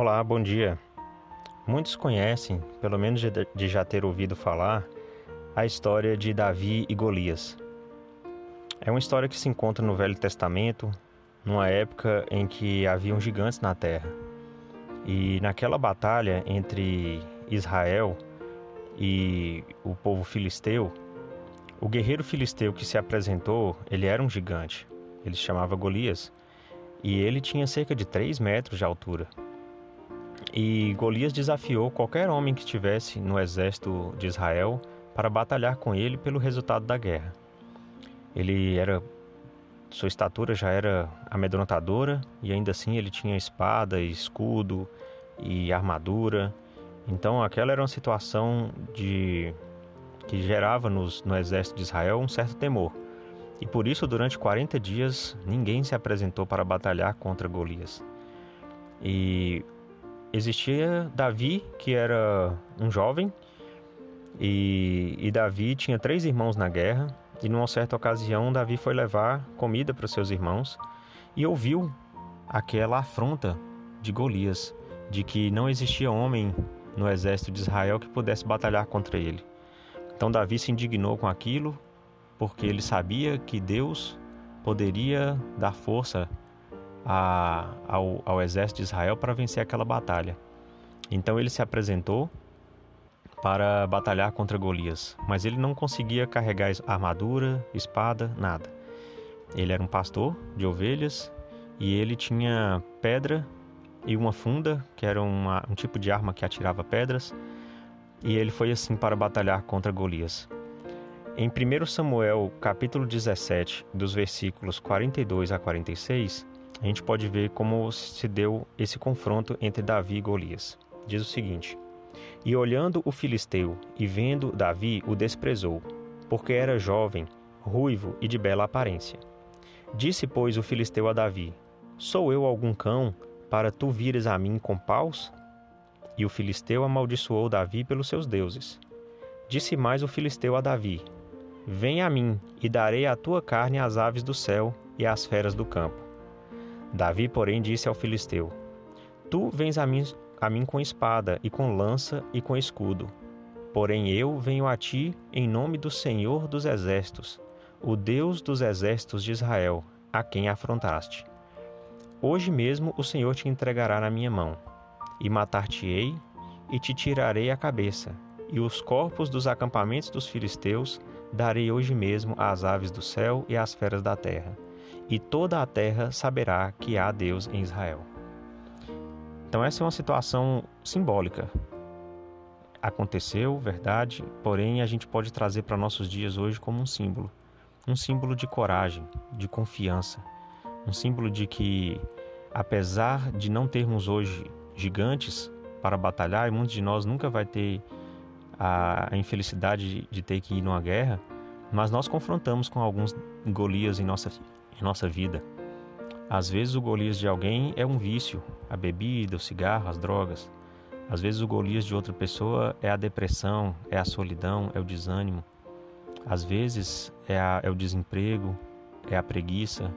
Olá, bom dia. Muitos conhecem, pelo menos de já ter ouvido falar, a história de Davi e Golias. É uma história que se encontra no Velho Testamento, numa época em que haviam gigantes na terra. E naquela batalha entre Israel e o povo filisteu, o guerreiro filisteu que se apresentou, ele era um gigante. Ele se chamava Golias e ele tinha cerca de 3 metros de altura. E Golias desafiou qualquer homem que estivesse no exército de Israel para batalhar com ele pelo resultado da guerra. Ele era sua estatura já era amedrontadora e ainda assim ele tinha espada, escudo e armadura. Então aquela era uma situação de que gerava nos, no exército de Israel um certo temor. E por isso, durante 40 dias, ninguém se apresentou para batalhar contra Golias. E existia Davi, que era um jovem, e, e Davi tinha três irmãos na guerra. E numa certa ocasião, Davi foi levar comida para os seus irmãos e ouviu aquela afronta de Golias, de que não existia homem no exército de Israel que pudesse batalhar contra ele. Então Davi se indignou com aquilo, porque ele sabia que Deus poderia dar força a, ao, ao exército de Israel para vencer aquela batalha. Então ele se apresentou para batalhar contra Golias, mas ele não conseguia carregar armadura, espada, nada. Ele era um pastor de ovelhas e ele tinha pedra e uma funda, que era uma, um tipo de arma que atirava pedras, e ele foi assim para batalhar contra Golias. Em 1 Samuel, capítulo 17, dos versículos 42 a 46, a gente pode ver como se deu esse confronto entre Davi e Golias. Diz o seguinte: E olhando o filisteu e vendo Davi, o desprezou, porque era jovem, ruivo e de bela aparência. Disse, pois, o filisteu a Davi: Sou eu algum cão para tu vires a mim com paus? E o filisteu amaldiçoou Davi pelos seus deuses. Disse mais o filisteu a Davi: Vem a mim, e darei a tua carne às aves do céu e às feras do campo. Davi, porém, disse ao filisteu: Tu vens a mim, a mim com espada, e com lança, e com escudo. Porém eu venho a ti em nome do Senhor dos exércitos, o Deus dos exércitos de Israel, a quem afrontaste. Hoje mesmo o Senhor te entregará na minha mão e matar-te-ei, e te tirarei a cabeça, e os corpos dos acampamentos dos filisteus darei hoje mesmo às aves do céu e às feras da terra, e toda a terra saberá que há Deus em Israel. Então, essa é uma situação simbólica. Aconteceu, verdade, porém a gente pode trazer para nossos dias hoje como um símbolo um símbolo de coragem, de confiança, um símbolo de que, apesar de não termos hoje gigantes para batalhar, e muitos de nós nunca vai ter a, infelicidade de, de, ter que ir numa guerra, mas nós confrontamos com alguns Golias em nossa, em nossa vida. Às vezes o Golias de alguém é um vício, a bebida, o cigarro, as drogas. Às vezes o Golias de outra pessoa é a depressão, é a solidão, é o desânimo. Às vezes é, a, é o desemprego, é a preguiça.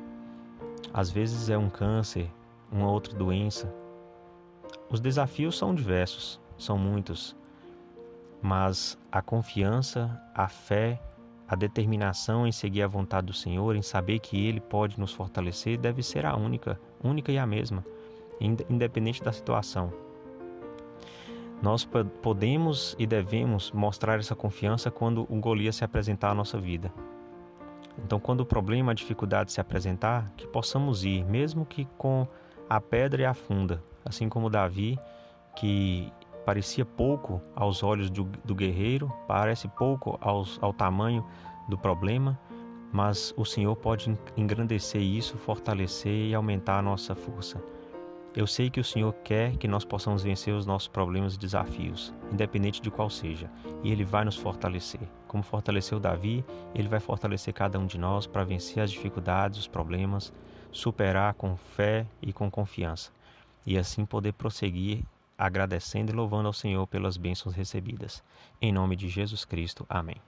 Às vezes é um câncer, uma outra doença. Os desafios são diversos, são muitos, mas a confiança, a fé, a determinação em seguir a vontade do Senhor, em saber que Ele pode nos fortalecer, deve ser a única, única e a mesma, independente da situação. Nós podemos e devemos mostrar essa confiança quando um Golias se apresentar à nossa vida. Então, quando o problema, a dificuldade se apresentar, que possamos ir, mesmo que com a pedra e a funda, assim como Davi, que parecia pouco aos olhos do, do guerreiro, parece pouco aos, ao tamanho do problema, mas o Senhor pode engrandecer isso, fortalecer e aumentar a nossa força. Eu sei que o Senhor quer que nós possamos vencer os nossos problemas e desafios, independente de qual seja, e Ele vai nos fortalecer. Como fortaleceu Davi, Ele vai fortalecer cada um de nós para vencer as dificuldades, os problemas, superar com fé e com confiança e assim poder prosseguir agradecendo e louvando ao Senhor pelas bênçãos recebidas. Em nome de Jesus Cristo. Amém.